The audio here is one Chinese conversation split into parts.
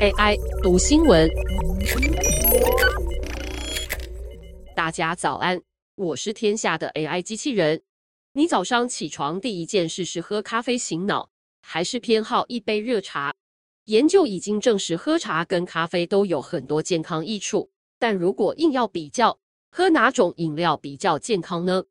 AI 读新闻，大家早安，我是天下的 AI 机器人。你早上起床第一件事是喝咖啡醒脑，还是偏好一杯热茶？研究已经证实，喝茶跟咖啡都有很多健康益处。但如果硬要比较，喝哪种饮料比较健康呢？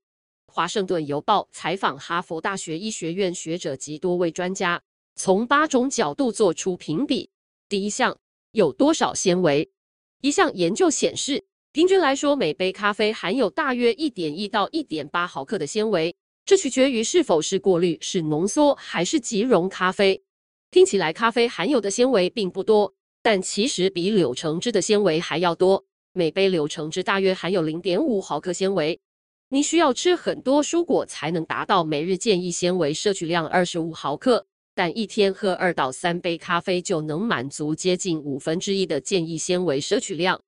华盛顿邮报采访哈佛大学医学院学者及多位专家，从八种角度做出评比。第一项，有多少纤维？一项研究显示，平均来说，每杯咖啡含有大约一点一到一点八毫克的纤维，这取决于是否是过滤、是浓缩还是即溶咖啡。听起来咖啡含有的纤维并不多，但其实比柳橙汁的纤维还要多。每杯柳橙汁大约含有零点五毫克纤维。你需要吃很多蔬果才能达到每日建议纤维摄取量二十五毫克。但一天喝二到三杯咖啡就能满足接近五分之一的建议纤维摄取量，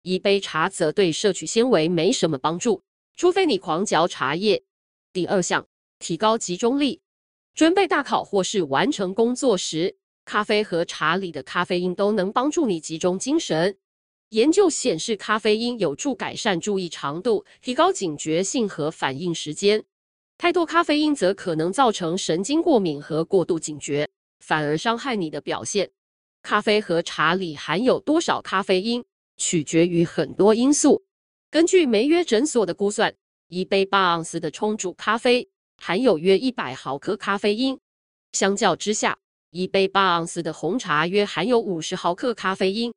一杯茶则对摄取纤维没什么帮助，除非你狂嚼茶叶。第二项，提高集中力，准备大考或是完成工作时，咖啡和茶里的咖啡因都能帮助你集中精神。研究显示，咖啡因有助改善注意长度，提高警觉性和反应时间。太多咖啡因则可能造成神经过敏和过度警觉，反而伤害你的表现。咖啡和茶里含有多少咖啡因，取决于很多因素。根据梅约诊所的估算，一杯八盎司的冲煮咖啡含有约一百毫克咖啡因。相较之下，一杯八盎司的红茶约含有五十毫克咖啡因。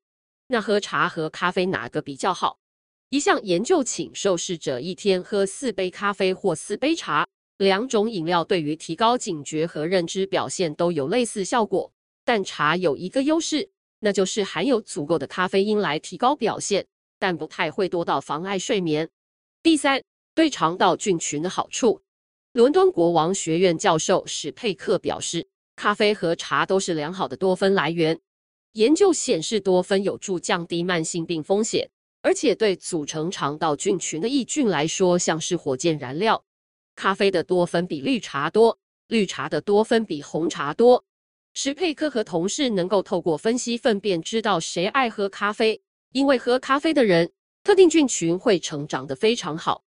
那喝茶和咖啡哪个比较好？一项研究请受试者一天喝四杯咖啡或四杯茶，两种饮料对于提高警觉和认知表现都有类似效果。但茶有一个优势，那就是含有足够的咖啡因来提高表现，但不太会多到妨碍睡眠。第三，对肠道菌群的好处。伦敦国王学院教授史佩克表示，咖啡和茶都是良好的多酚来源。研究显示，多酚有助降低慢性病风险。而且对组成肠道菌群的益菌来说，像是火箭燃料。咖啡的多酚比绿茶多，绿茶的多酚比红茶多。史佩克和同事能够透过分析粪便知道谁爱喝咖啡，因为喝咖啡的人特定菌群会成长得非常好。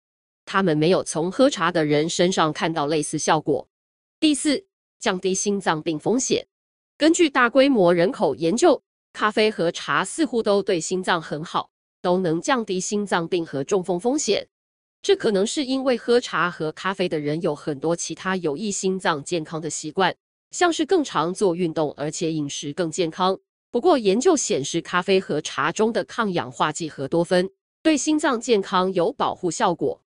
他们没有从喝茶的人身上看到类似效果。第四，降低心脏病风险。根据大规模人口研究，咖啡和茶似乎都对心脏很好。都能降低心脏病和中风风险，这可能是因为喝茶和咖啡的人有很多其他有益心脏健康的习惯，像是更常做运动，而且饮食更健康。不过，研究显示，咖啡和茶中的抗氧化剂和多酚对心脏健康有保护效果。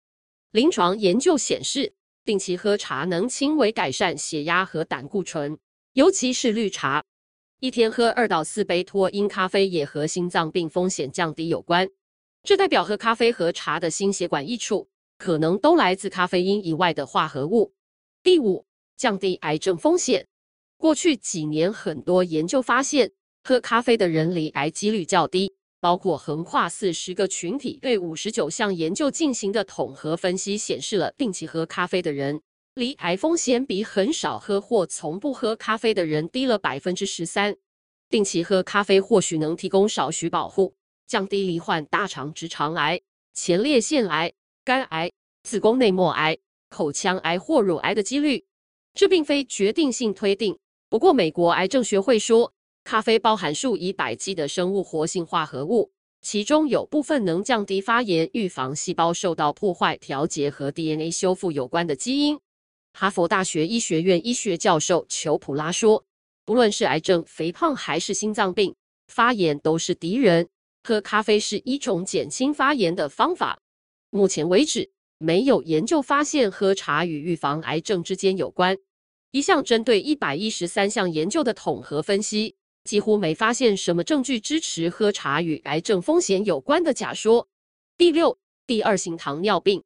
临床研究显示，定期喝茶能轻微改善血压和胆固醇，尤其是绿茶。一天喝二到四杯脱因咖啡也和心脏病风险降低有关，这代表喝咖啡和茶的心血管益处可能都来自咖啡因以外的化合物。第五，降低癌症风险。过去几年，很多研究发现，喝咖啡的人罹癌几率较低，包括横跨四十个群体对五十九项研究进行的统合分析显示了，定期喝咖啡的人。罹癌风险比很少喝或从不喝咖啡的人低了百分之十三。定期喝咖啡或许能提供少许保护，降低罹患大肠直肠癌、前列腺癌、肝癌、子宫内膜癌、口腔癌或乳癌的几率。这并非决定性推定。不过，美国癌症学会说，咖啡包含数以百计的生物活性化合物，其中有部分能降低发炎、预防细胞受到破坏、调节和 DNA 修复有关的基因。哈佛大学医学院医学教授裘普拉说：“不论是癌症、肥胖还是心脏病，发炎都是敌人。喝咖啡是一种减轻发炎的方法。目前为止，没有研究发现喝茶与预防癌症之间有关。一项针对一百一十三项研究的统合分析，几乎没发现什么证据支持喝茶与癌症风险有关的假说。第六，第二型糖尿病，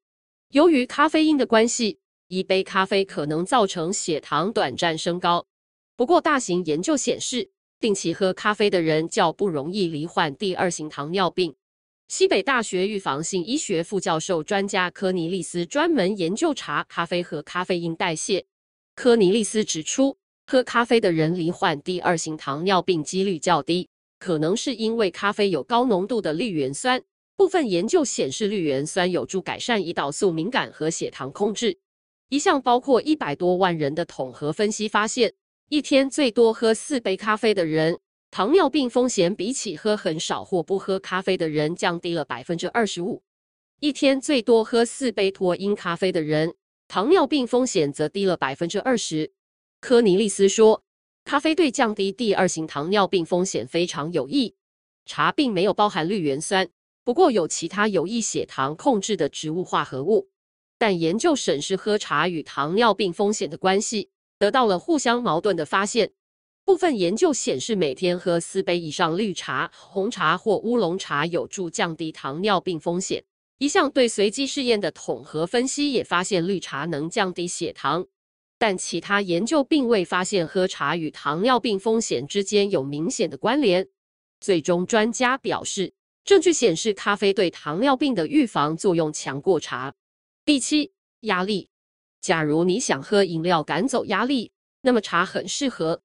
由于咖啡因的关系，一杯咖啡可能造成血糖短暂升高。不过，大型研究显示，定期喝咖啡的人较不容易罹患第二型糖尿病。西北大学预防性医学副教授专家科尼利斯专门研究茶、咖啡和咖啡因代谢。科尼利斯指出，喝咖啡的人罹患第二型糖尿病几率较低，可能是因为咖啡有高浓度的绿原酸。部分研究显示，绿原酸有助改善胰岛素敏感和血糖控制。一项包括一百多万人的统合分析发现，一天最多喝四杯咖啡的人，糖尿病风险比起喝很少或不喝咖啡的人降低了百分之二十五。一天最多喝四杯脱因咖啡的人，糖尿病风险则低了百分之二十。科尼利斯说，咖啡对降低第二型糖尿病风险非常有益。茶并没有包含绿原酸，不过有其他有益血糖控制的植物化合物。但研究审视喝茶与糖尿病风险的关系，得到了互相矛盾的发现。部分研究显示，每天喝四杯以上绿茶、红茶或乌龙茶有助降低糖尿病风险。一项对随机试验的统合分析也发现绿茶能降低血糖，但其他研究并未发现喝茶与糖尿病风险之间有明显的关联。最终，专家表示，证据显示咖啡对糖尿病的预防作用强过茶。第七，压力。假如你想喝饮料赶走压力，那么茶很适合。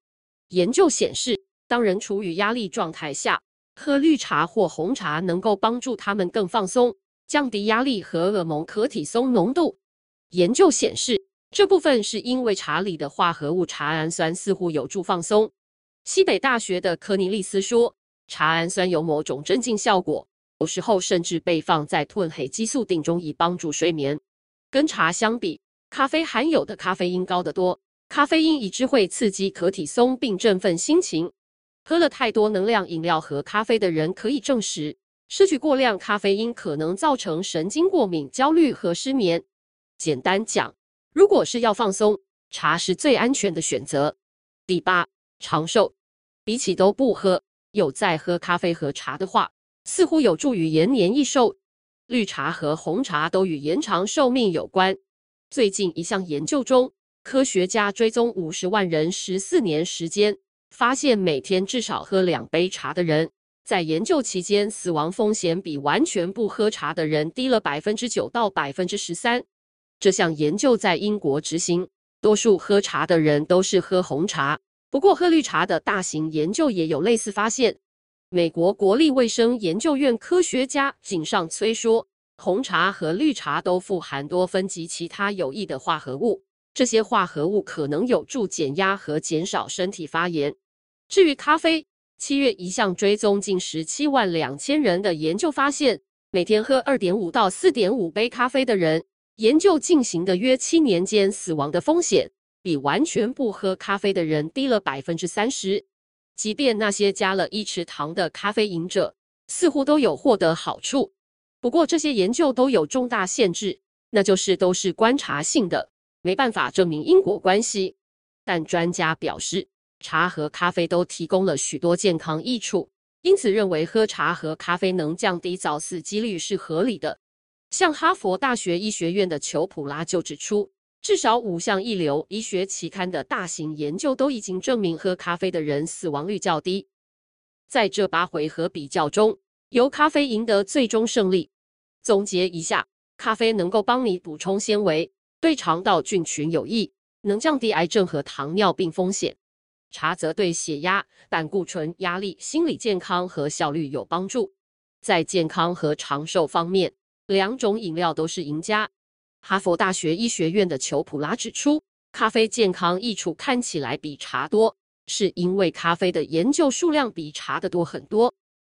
研究显示，当人处于压力状态下，喝绿茶或红茶能够帮助他们更放松。降低压力和荷尔蒙可体松浓度。研究显示，这部分是因为茶里的化合物茶氨酸似乎有助放松。西北大学的科尼利斯说，茶氨酸有某种镇静效果，有时候甚至被放在褪黑激素定中以帮助睡眠。跟茶相比，咖啡含有的咖啡因高得多。咖啡因已知会刺激可体松并振奋心情。喝了太多能量饮料和咖啡的人可以证实。摄取过量咖啡因可能造成神经过敏、焦虑和失眠。简单讲，如果是要放松，茶是最安全的选择。第八，长寿，比起都不喝，有在喝咖啡和茶的话，似乎有助于延年益寿。绿茶和红茶都与延长寿命有关。最近一项研究中，科学家追踪五十万人十四年时间，发现每天至少喝两杯茶的人。在研究期间，死亡风险比完全不喝茶的人低了百分之九到百分之十三。这项研究在英国执行，多数喝茶的人都是喝红茶，不过喝绿茶的大型研究也有类似发现。美国国立卫生研究院科学家井上崔说，红茶和绿茶都富含多酚及其他有益的化合物，这些化合物可能有助减压和减少身体发炎。至于咖啡，七月一项追踪近十七万两千人的研究发现，每天喝二点五到四点五杯咖啡的人，研究进行的约七年间死亡的风险，比完全不喝咖啡的人低了百分之三十。即便那些加了一匙糖的咖啡饮者，似乎都有获得好处。不过这些研究都有重大限制，那就是都是观察性的，没办法证明因果关系。但专家表示，茶和咖啡都提供了许多健康益处，因此认为喝茶和咖啡能降低早死几率是合理的。像哈佛大学医学院的裘普拉就指出，至少五项一流医学期刊的大型研究都已经证明喝咖啡的人死亡率较低。在这八回合比较中，由咖啡赢得最终胜利。总结一下，咖啡能够帮你补充纤维，对肠道菌群有益，能降低癌症和糖尿病风险。茶则对血压、胆固醇、压力、心理健康和效率有帮助。在健康和长寿方面，两种饮料都是赢家。哈佛大学医学院的裘普拉指出，咖啡健康益处看起来比茶多，是因为咖啡的研究数量比茶的多很多。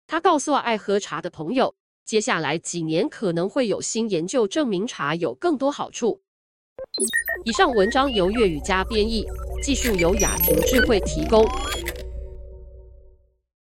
他告诉爱喝茶的朋友，接下来几年可能会有新研究证明茶有更多好处。以上文章由粤语加编译。技术由雅婷智慧提供。